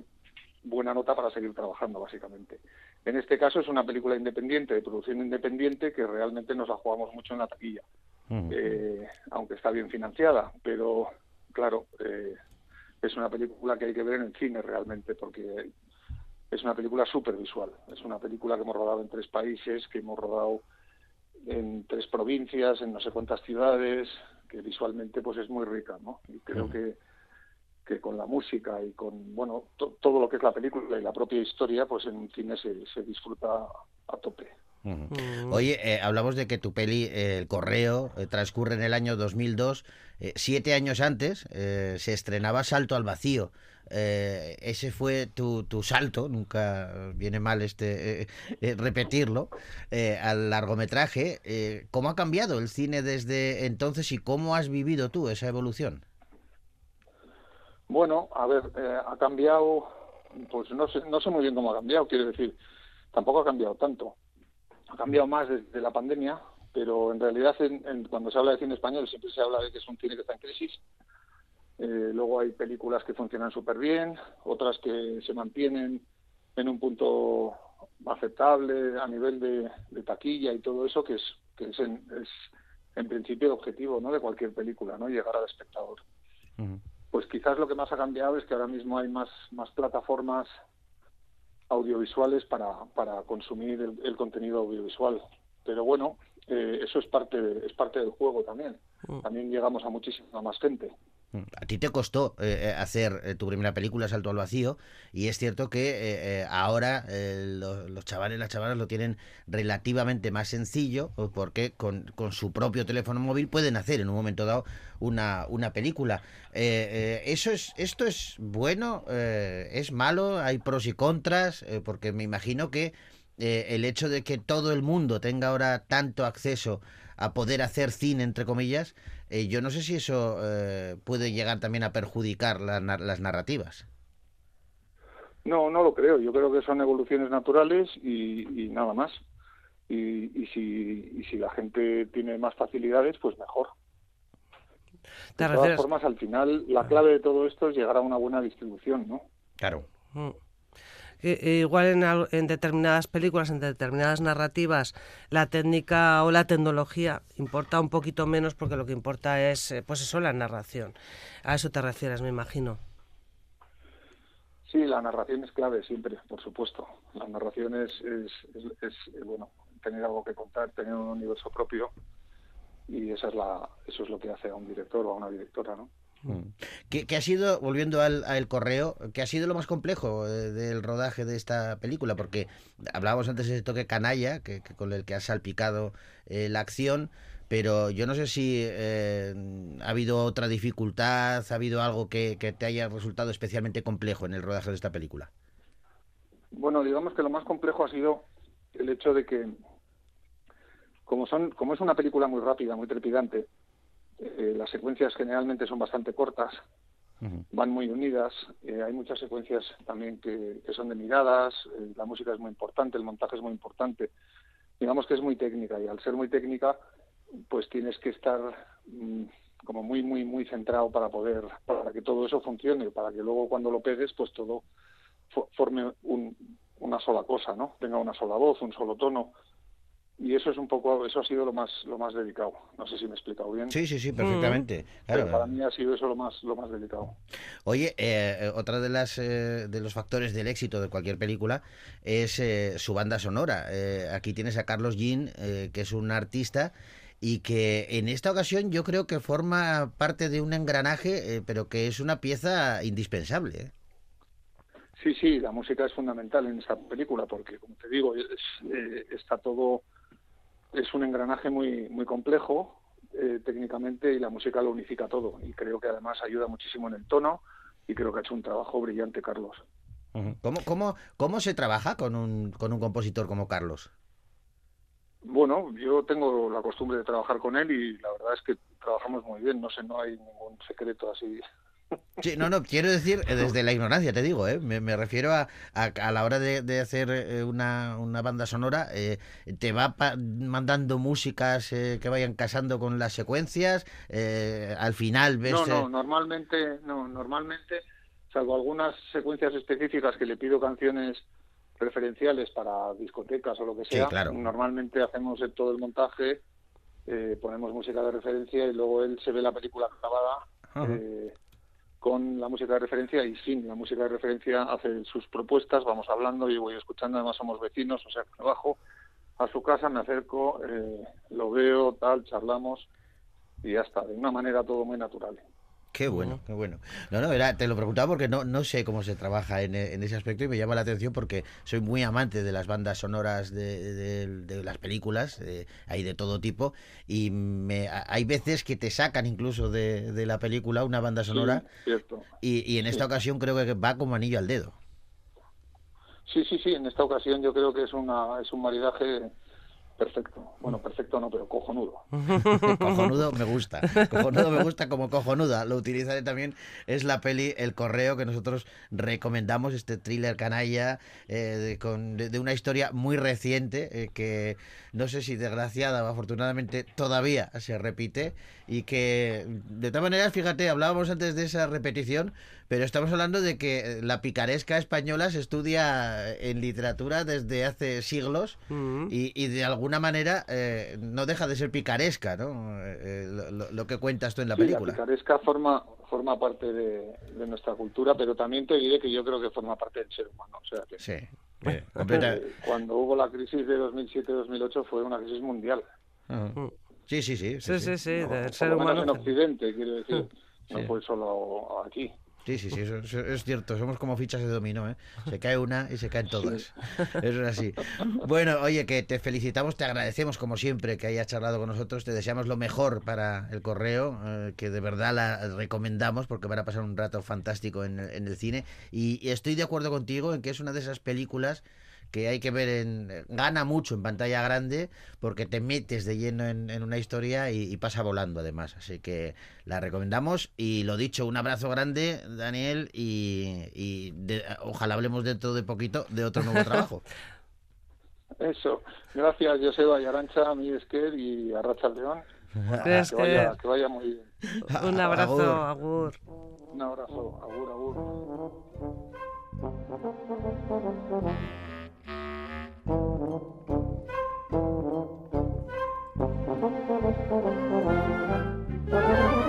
Speaker 9: buena nota para seguir trabajando, básicamente. En este caso es una película independiente, de producción independiente, que realmente nos la jugamos mucho en la taquilla eh, aunque está bien financiada, pero claro, eh, es una película que hay que ver en el cine realmente, porque es una película súper visual. Es una película que hemos rodado en tres países, que hemos rodado en tres provincias, en no sé cuántas ciudades, que visualmente pues es muy rica, ¿no? Y creo que que con la música y con bueno to- todo lo que es la película y la propia historia pues en un cine se, se disfruta a tope
Speaker 1: Oye, eh, hablamos de que tu peli, eh, El Correo, eh, transcurre en el año 2002. Eh, siete años antes eh, se estrenaba Salto al Vacío. Eh, ese fue tu, tu salto, nunca viene mal este repetirlo, eh, al largometraje. Eh, ¿Cómo ha cambiado el cine desde entonces y cómo has vivido tú esa evolución?
Speaker 9: Bueno, a ver, eh, ha cambiado, pues no sé, no sé muy bien cómo ha cambiado, quiero decir, tampoco ha cambiado tanto. Ha cambiado más desde la pandemia, pero en realidad en- en- cuando se habla de cine español siempre se habla de que es un cine que está en crisis. Eh, luego hay películas que funcionan súper bien, otras que se mantienen en un punto aceptable a nivel de, de taquilla y todo eso, que es, que es, en, es en principio el objetivo ¿no? de cualquier película, no llegar al espectador. Pues quizás lo que más ha cambiado es que ahora mismo hay más, más plataformas audiovisuales para, para consumir el, el contenido audiovisual. Pero bueno, eh, eso es parte, de- es parte del juego también. También llegamos a muchísima más gente.
Speaker 1: A ti te costó eh, eh, hacer eh, tu primera película, Salto al Vacío, y es cierto que ahora lo- los chavales, las chavalas lo tienen relativamente más sencillo, porque con, con su propio teléfono móvil pueden hacer en un momento dado una, una película. Eso es, ¿Esto es bueno? ¿Es malo? ¿Hay pros y contras? Porque me imagino que el hecho de que todo el mundo tenga ahora tanto acceso a poder hacer cine, entre comillas, eh, yo no sé si eso eh, puede llegar también a perjudicar la las narrativas.
Speaker 9: No, no lo creo. Yo creo que son evoluciones naturales y, y nada más. Y, y, si, y si la gente tiene más facilidades, pues mejor.
Speaker 2: ¿Te
Speaker 9: de todas
Speaker 2: refieres?
Speaker 9: formas, al final, la clave de todo esto es llegar a una buena distribución, ¿no?
Speaker 1: Claro.
Speaker 2: Eh, igual en, en determinadas películas, en determinadas narrativas, la técnica o la tecnología importa un poquito menos porque lo que importa es, eh, pues eso, la narración. A eso te refieres, me imagino.
Speaker 9: Sí, la narración es clave siempre, por supuesto. La narración es, es, es- es, eh, bueno, tener algo que contar, tener un universo propio y esa es la, eso es lo que hace a un director o a una directora, ¿no?
Speaker 1: ¿Qué, qué ha sido, volviendo al, al correo, qué ha sido lo más complejo eh, del rodaje de esta película? Porque hablábamos antes de ese toque canalla, que, que con el que has salpicado eh, la acción, pero yo no sé si eh, ha habido otra dificultad, ha habido algo que, que te haya resultado especialmente complejo en el rodaje de esta película.
Speaker 9: Bueno, digamos que lo más complejo ha sido el hecho de que, como son, como es una película muy rápida, muy trepidante, eh, las secuencias generalmente son bastante cortas, van muy unidas, eh, hay muchas secuencias también que, que son de miradas, eh, la música es muy importante, el montaje es muy importante, digamos que es muy técnica y al ser muy técnica, pues tienes que estar mm, como muy, muy, muy centrado para poder, para que todo eso funcione, para que luego cuando lo pegues, pues todo fo- forme un- una sola cosa, ¿no? Tenga una sola voz, un solo tono. Y eso es un poco, eso ha sido lo más, lo más delicado. No sé si me he explicado bien.
Speaker 1: Sí, sí, sí, perfectamente. Claro.
Speaker 9: Pero para mí ha sido eso lo más, lo más delicado.
Speaker 1: Oye, eh, otra de las eh, de los factores del éxito de cualquier película es eh, su banda sonora. Eh, aquí tienes a Carlos Jean, eh, que es un artista y que en esta ocasión yo creo que forma parte de un engranaje, pero que es una pieza indispensable.
Speaker 9: Sí, sí, la música es fundamental en esta película porque, como te digo, es, está todo, es un engranaje muy, muy complejo eh, técnicamente y la música lo unifica todo. Y creo que además ayuda muchísimo en el tono y creo que ha hecho un trabajo brillante Carlos.
Speaker 1: ¿Cómo, cómo, ¿Cómo se trabaja con un, con un compositor como Carlos?
Speaker 9: Bueno, yo tengo la costumbre de trabajar con él y la verdad es que trabajamos muy bien. No sé, no hay ningún secreto así.
Speaker 1: Sí, no, no, quiero decir eh, desde la ignorancia, te digo, ¿eh? me, me refiero a, a, a la hora de, de hacer eh, una, una banda sonora, eh, te va pa- mandando músicas eh, que vayan casando con las secuencias, eh, al final ves...
Speaker 9: No, no, normalmente, no, normalmente, salvo algunas secuencias específicas que le pido canciones preferenciales para discotecas o lo que
Speaker 1: Sí,
Speaker 9: sea,
Speaker 1: claro.
Speaker 9: normalmente hacemos todo el montaje, eh, ponemos música de referencia y luego él se ve la película grabada eh, con la música de referencia y sin la música de referencia hace sus propuestas, vamos hablando, yo voy escuchando, además somos vecinos, o sea, que me bajo a su casa, me acerco, eh, lo veo, tal, charlamos y ya está, de una manera todo muy natural.
Speaker 1: Qué bueno, qué bueno. No, no, era, te lo preguntaba porque no, no sé cómo se trabaja en, en ese aspecto y me llama la atención porque soy muy amante de las bandas sonoras de, de- de las películas, eh, hay de todo tipo, y me, hay veces que te sacan incluso de, de la película una banda sonora
Speaker 9: Sí,
Speaker 1: y, y en esta
Speaker 9: Sí.
Speaker 1: ocasión creo que va como anillo al dedo.
Speaker 9: Sí, sí, sí, en esta ocasión yo creo que es una es un maridaje perfecto. Bueno, perfecto no, pero cojonudo.
Speaker 1: cojonudo me gusta. Cojonudo me gusta como cojonuda. Lo utilizaré también. Es la peli El Correo que nosotros recomendamos, este thriller canalla eh, de, con- de- de una historia muy reciente eh, que no sé si desgraciada o afortunadamente todavía se repite y que de todas maneras, fíjate, hablábamos antes de esa repetición, pero estamos hablando de que la picaresca española se estudia en literatura desde hace siglos
Speaker 2: Mm.
Speaker 1: y, y de alguna manera eh, no deja de ser picaresca, ¿no? Eh, eh, lo, que cuentas tú en la
Speaker 9: Sí,
Speaker 1: película.
Speaker 9: La picaresca forma forma parte de, de nuestra cultura, pero también te diré que yo creo que forma parte del ser humano. O sea que
Speaker 1: Sí, eh,
Speaker 9: eh, cuando hubo la crisis de 2007-2008 fue una crisis mundial.
Speaker 1: Ajá. Sí, sí, sí.
Speaker 2: Sí, sí, sí,
Speaker 9: No,
Speaker 2: del
Speaker 9: por
Speaker 2: ser humano.
Speaker 9: en Occidente, quiero decir. No
Speaker 1: Sí.
Speaker 9: fue solo aquí.
Speaker 1: Sí, sí, sí, es cierto. Somos como fichas de dominó, ¿eh? Se cae una y se caen todas. Eso es así. Bueno, oye, que te felicitamos, te agradecemos como siempre que hayas charlado con nosotros, te deseamos lo mejor para el correo, eh, que de verdad la recomendamos porque van a pasar un rato fantástico en, el- cine. Y estoy de acuerdo contigo en que es una de esas películas que hay que ver en gana mucho en pantalla grande porque te metes de lleno en, en una historia y, y pasa volando además así que la recomendamos y lo dicho un abrazo grande Daniel y, y de- ojalá hablemos dentro de poquito de otro nuevo trabajo
Speaker 9: Eso. Gracias, Joseba y Arancha, a Esquer y a Racha León.
Speaker 2: Es
Speaker 9: que, vaya,
Speaker 2: que-
Speaker 9: vaya muy bien.
Speaker 2: Un abrazo, Agur.
Speaker 9: Un abrazo. Agur, agur. Thank you.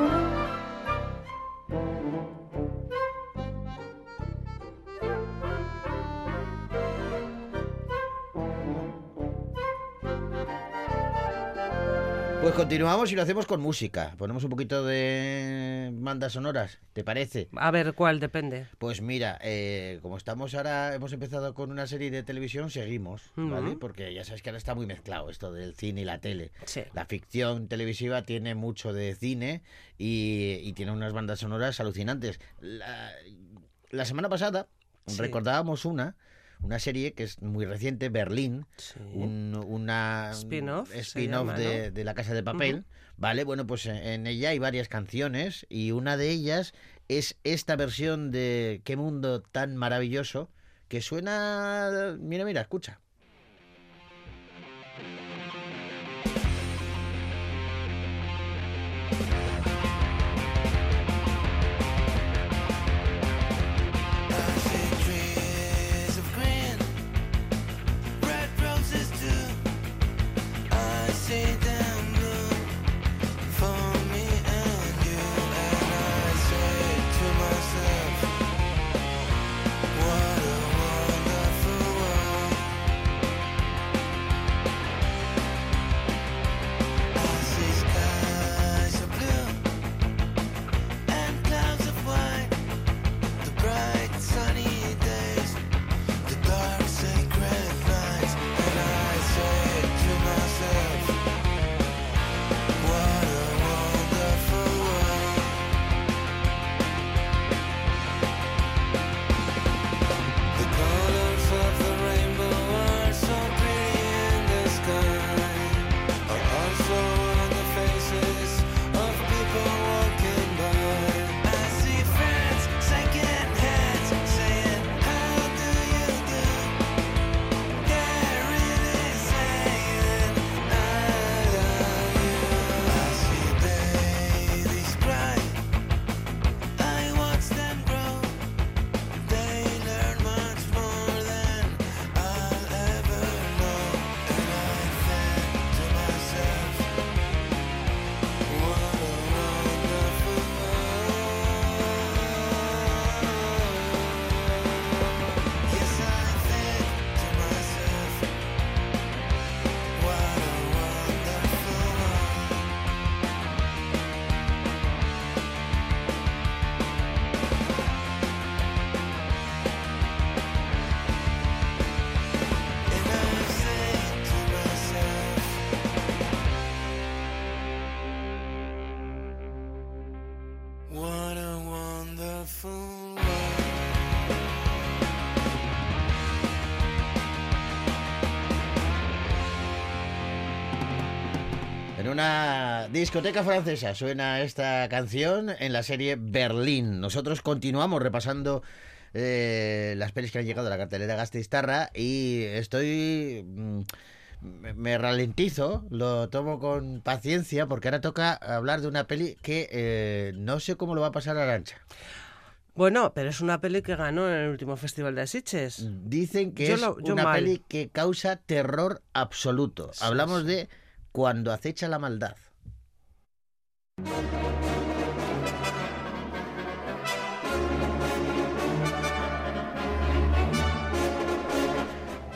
Speaker 1: Pues continuamos y lo hacemos con música ponemos un poquito de bandas sonoras ¿te parece?
Speaker 2: A ver, ¿cuál? Depende.
Speaker 1: Pues mira, eh, como estamos ahora, hemos empezado con una serie de televisión, seguimos, ¿vale? Porque ya sabes que ahora está muy mezclado esto del cine y la tele.
Speaker 2: Sí.
Speaker 1: La ficción televisiva tiene mucho de cine y, y tiene unas bandas sonoras alucinantes. La, la semana pasada
Speaker 2: Sí.
Speaker 1: recordábamos una, una serie que es muy reciente, Berlín,
Speaker 2: Sí.
Speaker 1: un- una
Speaker 2: Spin-off, llama,
Speaker 1: de,
Speaker 2: ¿no?
Speaker 1: de La Casa de Papel. Vale, bueno, pues en ella hay varias canciones y una de ellas es esta versión de Qué mundo tan maravilloso que suena... Mira, mira, escucha. Discoteca francesa suena esta canción en la serie Berlín. Nosotros continuamos repasando eh, las pelis que han llegado a la cartelera Gasteiztarra y estoy... mm, me- ralentizo, lo tomo con paciencia porque ahora toca hablar de una peli que eh, no sé cómo lo va a pasar Arancha.
Speaker 2: Bueno, pero es una peli que ganó en el último festival de Sitges.
Speaker 1: Dicen que
Speaker 2: Yo
Speaker 1: es
Speaker 2: lo-
Speaker 1: una
Speaker 2: mal.
Speaker 1: peli que causa terror absoluto.
Speaker 2: Sí,
Speaker 1: Hablamos
Speaker 2: sí.
Speaker 1: de Cuando acecha la maldad.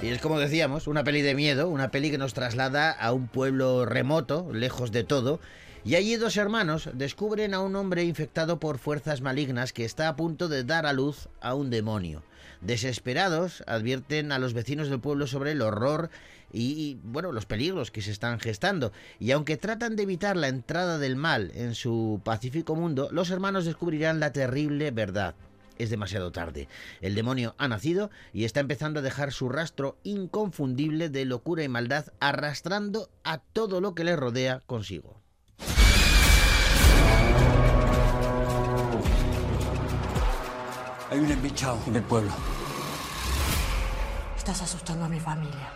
Speaker 1: Y es como decíamos, una peli de miedo, una peli que nos traslada a un pueblo remoto, lejos de todo, y allí dos hermanos descubren a un hombre infectado por fuerzas malignas que está a punto de dar a luz a un demonio. Desesperados, advierten a los vecinos del pueblo sobre el horror y, bueno, los peligros que se están gestando. Y aunque tratan de evitar la entrada del mal en su pacífico mundo, los hermanos descubrirán la terrible verdad. Es demasiado tarde. El demonio ha nacido y está empezando a dejar su rastro inconfundible de locura y maldad, arrastrando a todo lo que le rodea consigo.
Speaker 10: Hay un embichado en el pueblo.
Speaker 11: Estás asustando a mi familia.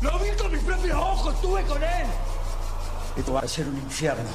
Speaker 10: ¡Lo vi con mis propios ojos! ¡Estuve con él! Esto va a ser un infierno.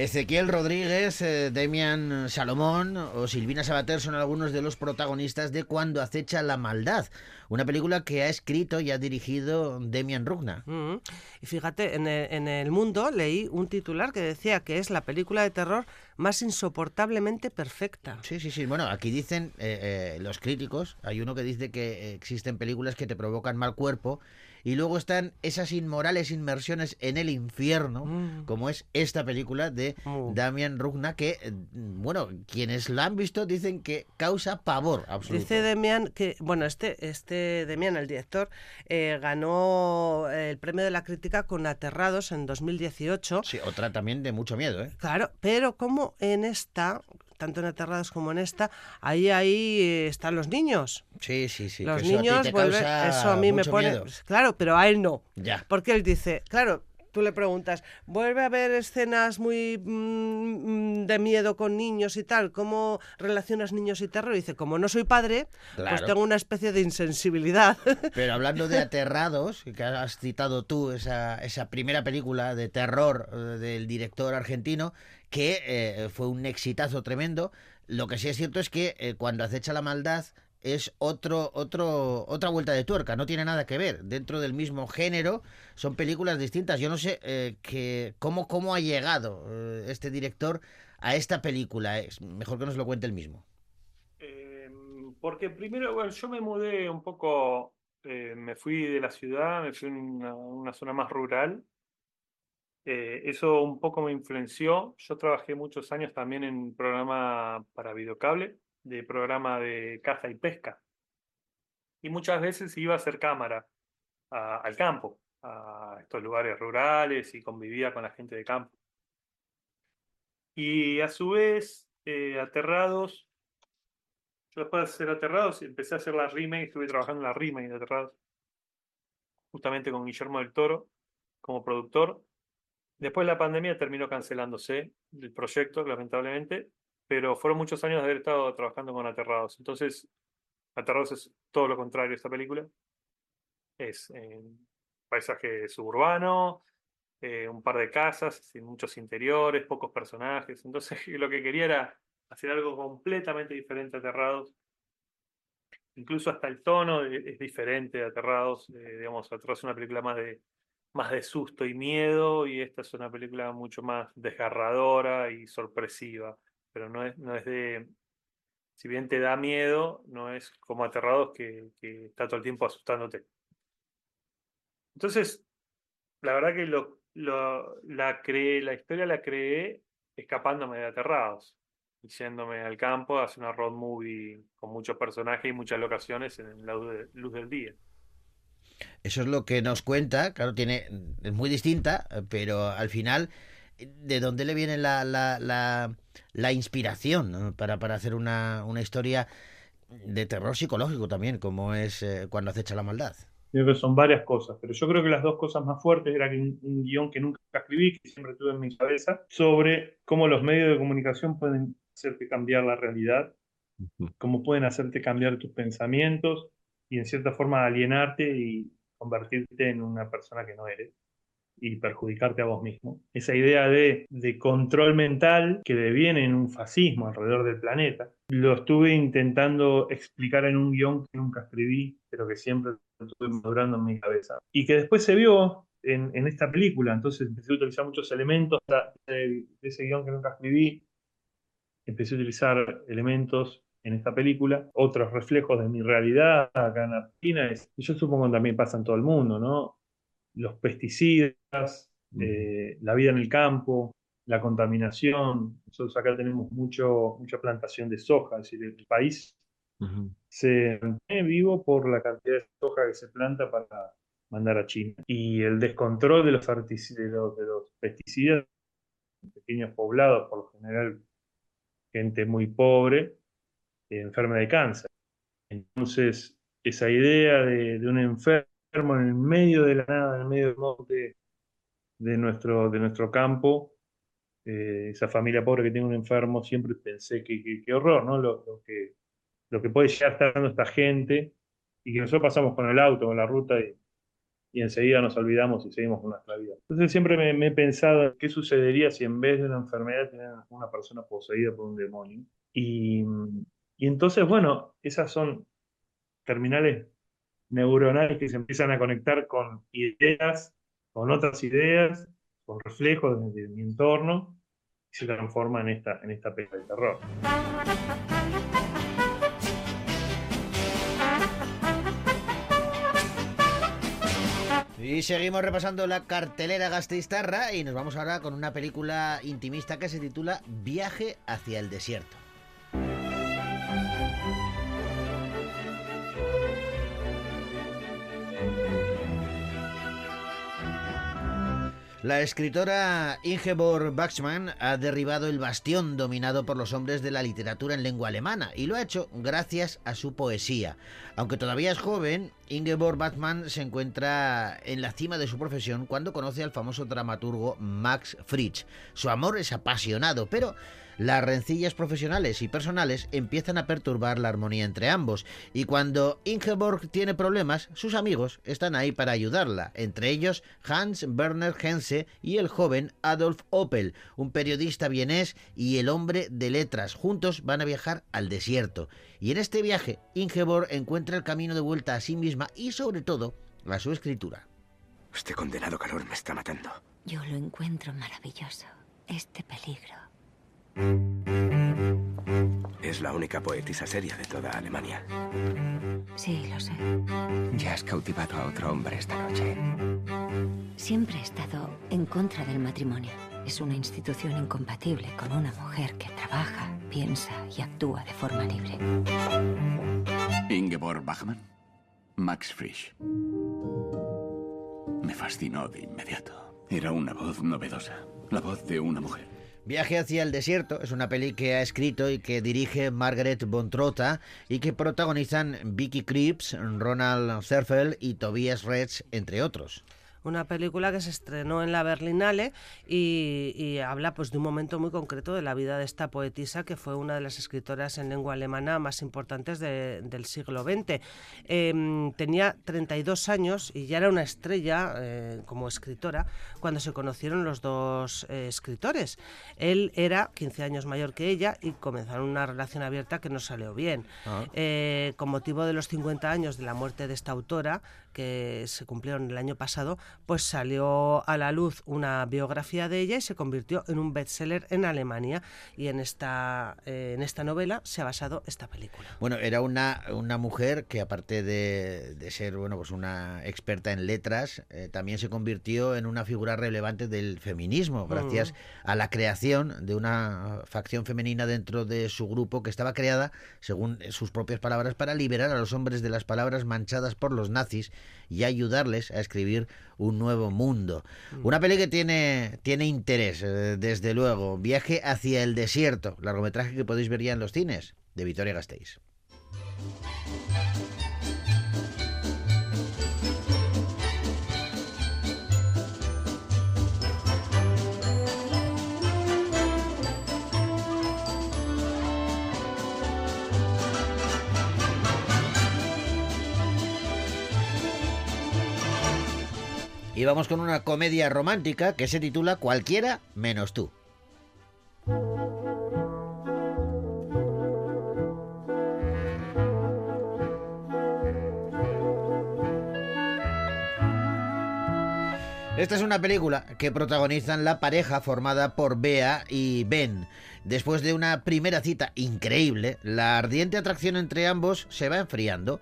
Speaker 1: Ezequiel Rodríguez, eh, Demian Salomón o Silvina Sabater son algunos de los protagonistas de Cuando acecha la maldad, una película que ha escrito y ha dirigido Demian Rugna.
Speaker 2: Mm. Y fíjate, en el, en el mundo leí un titular que decía que es la película de terror más insoportablemente perfecta.
Speaker 1: Sí, sí, sí. Bueno, aquí dicen eh, eh, los críticos, hay uno que dice que existen películas que te provocan mal cuerpo y luego están esas inmorales inmersiones en el infierno,
Speaker 2: Mm.
Speaker 1: como es esta película de
Speaker 2: Mm.
Speaker 1: Damian Rugna, que, eh, bueno, quienes la han visto dicen que causa pavor absoluto.
Speaker 2: Dice Demian que, bueno, este, este Demian, el director, eh, ganó el premio de la crítica con Aterrados en 2018.
Speaker 1: Sí, otra también de mucho miedo, ¿eh?
Speaker 2: Claro, pero como en esta, tanto en Aterrados como en esta, ahí ahí eh, están los niños.
Speaker 1: Sí, sí, sí.
Speaker 2: los
Speaker 1: que eso a
Speaker 2: niños vuelven, eso a mí me pone,
Speaker 1: miedo.
Speaker 2: claro, pero a él no.
Speaker 1: Ya.
Speaker 2: Porque él dice, claro, tú le preguntas, ¿vuelve a haber escenas muy mm, de miedo con niños y tal? ¿Cómo relacionas niños y terror? Y dice, como no soy padre, pues tengo una especie de insensibilidad.
Speaker 1: Pero hablando de aterrados, que has citado tú esa, esa primera película de terror eh, del director argentino, que eh, fue un exitazo tremendo, lo que sí es cierto es que eh, cuando acecha la maldad es otro, otro, otra vuelta de tuerca, no tiene nada que ver. Dentro del mismo género son películas distintas. Yo no sé eh, cómo, cómo ha llegado eh, este director a esta película. Es mejor que nos lo cuente él mismo.
Speaker 12: Eh, porque primero, yo me mudé un poco, me fui de la ciudad, me fui a una zona más rural. Eh, eso un poco me influenció. Yo trabajé muchos años también en programa para videocable, de programa de caza y pesca. Y muchas veces iba a hacer cámara al campo, a estos lugares rurales y convivía con la gente de campo. Y a su vez, eh, Aterrados, yo después de hacer Aterrados empecé a hacer la remake, estuve trabajando en la remake de Aterrados, justamente con Guillermo del Toro como productor. Después de la pandemia terminó cancelándose el proyecto, lamentablemente, pero fueron muchos años de haber estado trabajando con Aterrados. Entonces, Aterrados es todo lo contrario a esta película. Es eh, paisaje suburbano, eh, un par de casas, sin muchos interiores, pocos personajes. Entonces, lo que quería era hacer algo completamente diferente a Aterrados. Incluso hasta el tono es diferente de Aterrados. eh, digamos, Aterrados es una película más de, más de susto y miedo, y esta es una película mucho más desgarradora y sorpresiva. Pero no es, no es de. Si bien te da miedo, no es como Aterrados que, está todo el tiempo asustándote. Entonces, la verdad que lo, lo- la creé, la historia la creé escapándome de Aterrados, yéndome al campo a hacer una road movie con muchos personajes y muchas locaciones en la luz del día.
Speaker 1: Eso es lo que nos cuenta, claro, tiene, es muy distinta, pero al final ¿de dónde le viene la, la, la, la inspiración ¿no? para, para hacer una, una historia de terror psicológico también, como es eh, cuando acecha la maldad?
Speaker 12: Creo que son varias cosas, pero yo creo que las dos cosas más fuertes era que un, un guion que nunca escribí, que siempre tuve en mi cabeza, sobre cómo los medios de comunicación pueden hacerte cambiar la realidad, cómo pueden hacerte cambiar tus pensamientos y en cierta forma alienarte y convertirte en una persona que no eres y perjudicarte a vos mismo. Esa idea de, control mental que deviene en un fascismo alrededor del planeta, lo estuve intentando explicar en un guion que nunca escribí, pero que siempre estuve madurando en mi cabeza. Y que después se vio en, en esta película, entonces empecé a utilizar muchos elementos de, de ese guion que nunca escribí, empecé a utilizar elementos en esta película, otros reflejos de mi realidad acá en Argentina, es- y yo supongo que también pasa en todo el mundo, ¿no? Los pesticidas, eh, la vida en el campo, la contaminación. Nosotros acá tenemos mucho, mucha plantación de soja, es decir, el país se mantiene vivo por la cantidad de soja que se planta para mandar a China. Y el descontrol de los, de los, de los pesticidas en pequeños poblados, por lo general gente muy pobre, enferma de cáncer. Entonces, esa idea de, de un enfermo en el medio de la nada, en el medio del monte de nuestro, de nuestro campo, eh, esa familia pobre que tiene un enfermo, siempre pensé que que- qué horror, ¿no? Lo, lo que, lo que puede llegar a estar dando esta gente y que nosotros pasamos con el auto, con la ruta y, y enseguida nos olvidamos y seguimos con nuestra vida. Entonces siempre me, me he pensado qué sucedería si en vez de una enfermedad tener una persona poseída por un demonio. Y, y entonces, bueno, esas son terminales neuronales que se empiezan a conectar con ideas, con otras ideas, con reflejos de, mi entorno y se transforma en esta, en esta de terror.
Speaker 1: Y seguimos repasando la cartelera gastistarra y nos vamos ahora con una película intimista que se titula Viaje hacia el desierto. La escritora Ingeborg Bachmann ha derribado el bastión dominado por los hombres de la literatura en lengua alemana y lo ha hecho gracias a su poesía. Aunque todavía es joven, Ingeborg Bachmann se encuentra en la cima de su profesión cuando conoce al famoso dramaturgo Max Frisch. Su amor es apasionado, pero las rencillas profesionales y personales empiezan a perturbar la armonía entre ambos, y cuando Ingeborg tiene problemas, sus amigos están ahí para ayudarla, entre ellos Hans Werner Hense y el joven Adolf Opel, un periodista vienés y el hombre de letras. Juntos van a viajar al desierto, y en este viaje Ingeborg encuentra el camino de vuelta a sí misma y sobre todo a su escritura.
Speaker 11: Este condenado calor me está matando.
Speaker 13: Yo lo encuentro maravilloso, este peligro.
Speaker 11: Es la única poetisa seria de toda Alemania.
Speaker 13: Sí, lo sé.
Speaker 11: Ya has cautivado a otro hombre esta noche.
Speaker 13: Siempre he estado en contra del matrimonio. Es una institución incompatible con una mujer que trabaja, piensa y actúa de forma libre.
Speaker 7: Ingeborg Bachmann, Max Frisch. Me fascinó de inmediato. Era una voz novedosa, la voz de una mujer.
Speaker 1: Viaje hacia el desierto es una peli que ha escrito y que dirige Margaret von Trotta y que protagonizan Vicky Krieps, Ronald Zerfeld y Tobias Retz, entre otros.
Speaker 2: Una película que se estrenó en la Berlinale y, y habla pues de un momento muy concreto de la vida de esta poetisa que fue una de las escritoras en lengua alemana más importantes de- del siglo XX. Em, tenía 32 años y ya era una estrella eh, como escritora cuando se conocieron los dos eh, escritores. Él era 15 años mayor que ella y comenzaron una relación abierta que no salió bien. Eh, con motivo de los 50 años de la muerte de esta autora, que se cumplieron el año pasado, pues salió a la luz una biografía de ella y se convirtió en un bestseller en Alemania. Y en esta, eh, en esta novela se ha basado esta película.
Speaker 1: Bueno, era una, una mujer que aparte de, de ser bueno, pues una experta en letras, eh, también se convirtió en una figura relevante del feminismo, gracias a la creación de una facción femenina dentro de su grupo que estaba creada, según sus propias palabras, para liberar a los hombres de las palabras manchadas por los nazis y ayudarles a escribir un nuevo mundo. Una peli que tiene, tiene interés, eh, desde luego. Viaje hacia el desierto, largometraje que podéis ver ya en los cines, de Victoria Gasteiz. Y vamos con una comedia romántica que se titula Cualquiera menos tú. Esta es una película que protagonizan la pareja formada por Bea y Ben. Después de una primera cita increíble, la ardiente atracción entre ambos se va enfriando.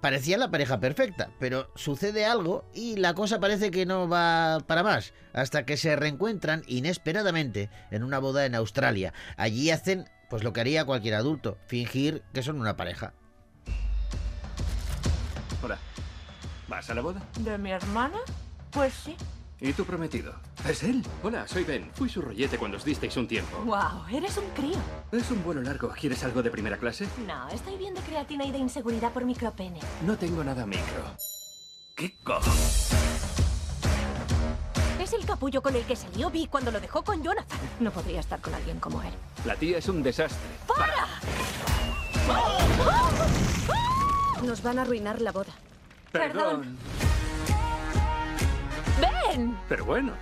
Speaker 1: Parecía la pareja perfecta, pero sucede algo y la cosa parece que no va para más, hasta que se reencuentran inesperadamente en una boda en Australia. Allí hacen pues lo que haría cualquier adulto, fingir que son una pareja.
Speaker 11: Hola. ¿Vas a la boda?
Speaker 14: ¿De mi hermana? Pues sí.
Speaker 11: ¿Y tu prometido? ¿Es él? Hola, soy Ben. Fui su rollete cuando os disteis un tiempo.
Speaker 14: Wow, eres un crío.
Speaker 11: Es un vuelo largo. ¿Quieres algo de primera clase?
Speaker 14: No, estoy bien de creatina y de inseguridad por micropene.
Speaker 11: No tengo nada micro. ¿Qué cojo?
Speaker 14: Es el capullo con el que salió Vi cuando lo dejó con Jonathan. No podría estar con alguien como él.
Speaker 11: La tía es un desastre.
Speaker 14: Nos van a arruinar la boda.
Speaker 11: Perdón.
Speaker 14: ¡Ven!
Speaker 11: Pero bueno.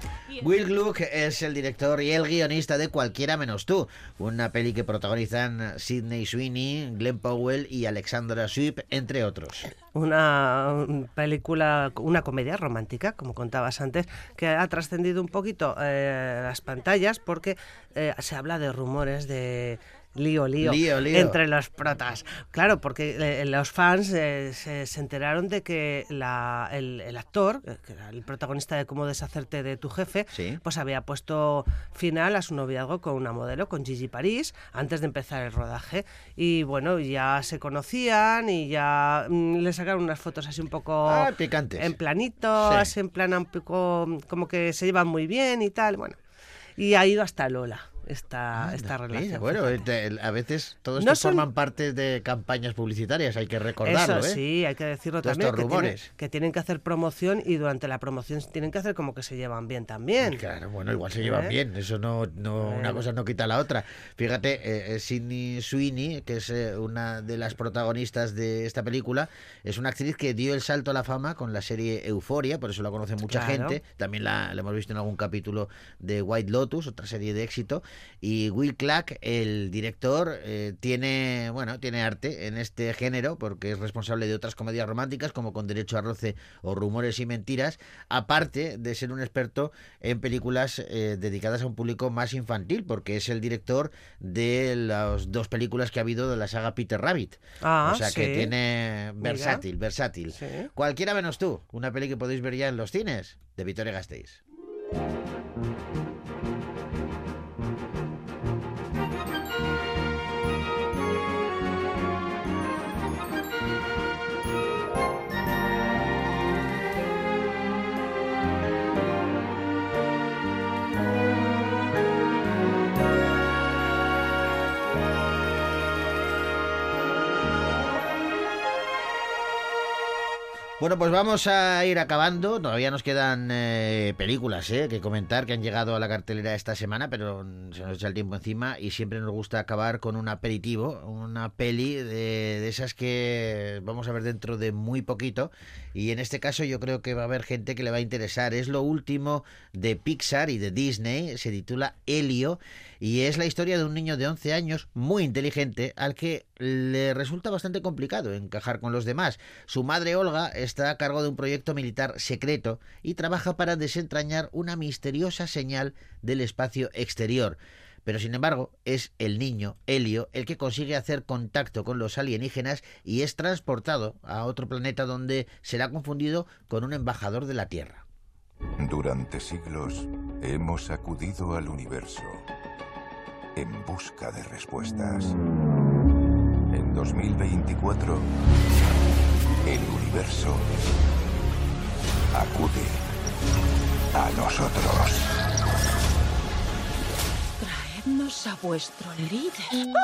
Speaker 1: Will Gluck es el director y el guionista de Cualquiera menos tú, una peli que protagonizan Sidney Sweeney, Glenn Powell y Alexandra Swift, entre otros.
Speaker 2: Una um, película, una comedia romántica, como contabas antes, que ha trascendido un poquito eh, las pantallas porque eh, se habla de rumores de lío, lío,
Speaker 1: Lío, lío.
Speaker 2: entre los protas. Claro, porque eh, los fans eh, se, se enteraron de que la- el, el actor, eh, que era el protagonista de Cómo deshacerte de tu jefe,
Speaker 1: Sí.
Speaker 2: pues había puesto final a su noviazgo con una modelo, con Gigi París, antes de empezar el rodaje. Y bueno, ya se conocían y ya mm, le sacaron unas fotos así un poco
Speaker 1: Ah, picantes.
Speaker 2: en planitos,
Speaker 1: Sí.
Speaker 2: en plan un poco como que se llevan muy bien y tal, bueno. Y ha ido hasta Lola esta, esta
Speaker 1: Mira,
Speaker 2: relación.
Speaker 1: bueno,
Speaker 2: fíjate.
Speaker 1: a veces todo
Speaker 2: No son-
Speaker 1: forman parte de campañas publicitarias, hay que recordarlo,
Speaker 2: Eso
Speaker 1: ¿eh?
Speaker 2: sí, hay que decirlo
Speaker 1: Todos
Speaker 2: también.
Speaker 1: estos
Speaker 2: Que tienen,
Speaker 1: rumores.
Speaker 2: que tienen que hacer promoción y durante la promoción tienen que hacer como que se llevan bien también.
Speaker 1: Claro, bueno, igual se llevan
Speaker 2: ¿Eh?
Speaker 1: bien, eso no, no una cosa no quita la otra. Fíjate, eh, eh, Sydney Sweeney, que es eh, una de las protagonistas de esta película, es una actriz que dio el salto a la fama con la serie Euforia, por eso la conoce mucha
Speaker 2: Claro.
Speaker 1: gente. También la, la hemos visto en algún capítulo de White Lotus, otra serie de éxito. Y Will Clack, el director, eh, tiene, bueno, tiene arte en este género porque es responsable de otras comedias románticas como Con Derecho a Roce o Rumores y Mentiras, aparte de ser un experto en películas eh, dedicadas a un público más infantil, porque es el director de las dos películas que ha habido de la saga Peter Rabbit.
Speaker 2: Ah,
Speaker 1: o sea que tiene
Speaker 2: Mira.
Speaker 1: versátil, versátil.
Speaker 2: Sí.
Speaker 1: Cualquiera menos tú, una peli que podéis ver ya en los cines, de Victoria Gasteiz. Bueno, pues vamos a ir acabando. Todavía nos quedan eh, películas eh, que comentar que han llegado a la cartelera esta semana, pero mm, se nos echa el tiempo encima y siempre nos gusta acabar con un aperitivo, una peli de, de esas que vamos a ver dentro de muy poquito. Y en este caso yo creo que va a haber gente que le va a interesar. Es lo último de Pixar y de Disney. Se titula Helio y es la historia de un niño de 11 años muy inteligente al que le resulta bastante complicado encajar con los demás. Su madre Olga está a cargo de un proyecto militar secreto y trabaja para desentrañar una misteriosa señal del espacio exterior. Pero sin embargo, es el niño, Helio, el que consigue hacer contacto con los alienígenas y es transportado a otro planeta donde será confundido con un embajador de la Tierra.
Speaker 15: Durante siglos hemos acudido al universo en busca de respuestas. En 2024, el universo acude a nosotros.
Speaker 14: Traednos a vuestro líder.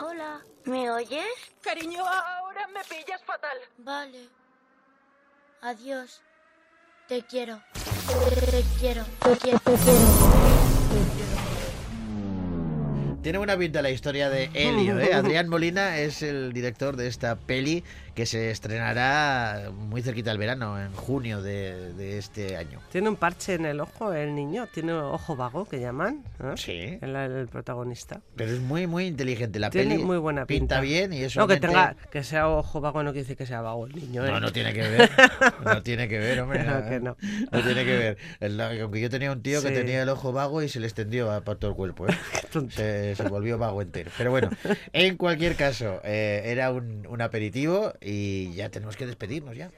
Speaker 16: Hola, ¿me oyes?
Speaker 14: Cariño, ahora me pillas fatal.
Speaker 16: Vale. Adiós. Te quiero. Te quiero. Te quiero. Te quiero.
Speaker 1: Tiene buena pinta la historia de Helio, ¿eh? Adrián Molina es el director de esta peli que se estrenará muy cerquita del verano, en junio de, de este año.
Speaker 2: Tiene un parche en el ojo el niño, tiene ojo vago que llaman. ¿no?
Speaker 1: Sí.
Speaker 2: El, el protagonista.
Speaker 1: Pero es muy, muy inteligente. La
Speaker 2: tiene
Speaker 1: peli
Speaker 2: muy buena
Speaker 1: pinta
Speaker 2: pinta.
Speaker 1: bien y eso.
Speaker 2: No, que tenga que sea ojo vago no quiere decir que sea vago el niño. ¿eh?
Speaker 1: No, no tiene que ver. No tiene que ver, hombre.
Speaker 2: No, que no.
Speaker 1: No tiene que ver. Aunque yo tenía un tío que tenía el ojo vago y se le extendió a- por todo el cuerpo. ¿eh? Se, se volvió vago entero. Pero bueno, en cualquier caso, eh, era un, un aperitivo y ya tenemos que despedirnos ya.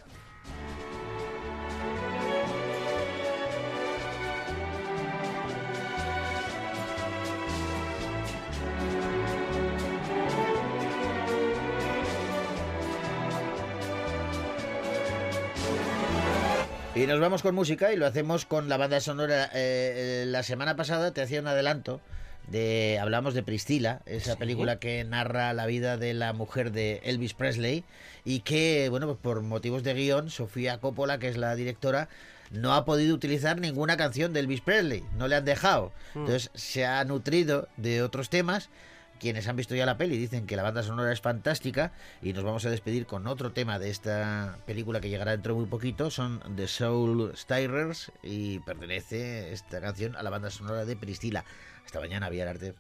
Speaker 1: Y nos vamos con música y lo hacemos con la banda sonora. Eh, eh, la semana pasada te hacía un adelanto de hablamos de Priscila, esa película que narra la vida de la mujer de Elvis Presley y que, bueno, pues por motivos de guion, Sofía Coppola, que es la directora, no ha podido utilizar ninguna canción de Elvis Presley, no le han dejado.
Speaker 2: Mm.
Speaker 1: Entonces se ha nutrido de otros temas. Quienes han visto ya la peli dicen que la banda sonora es fantástica y nos vamos a despedir con otro tema de esta película que llegará dentro de muy poquito. Son The Soul Stirrers y pertenece esta canción a la banda sonora de Priscila. Hasta mañana, Villararte.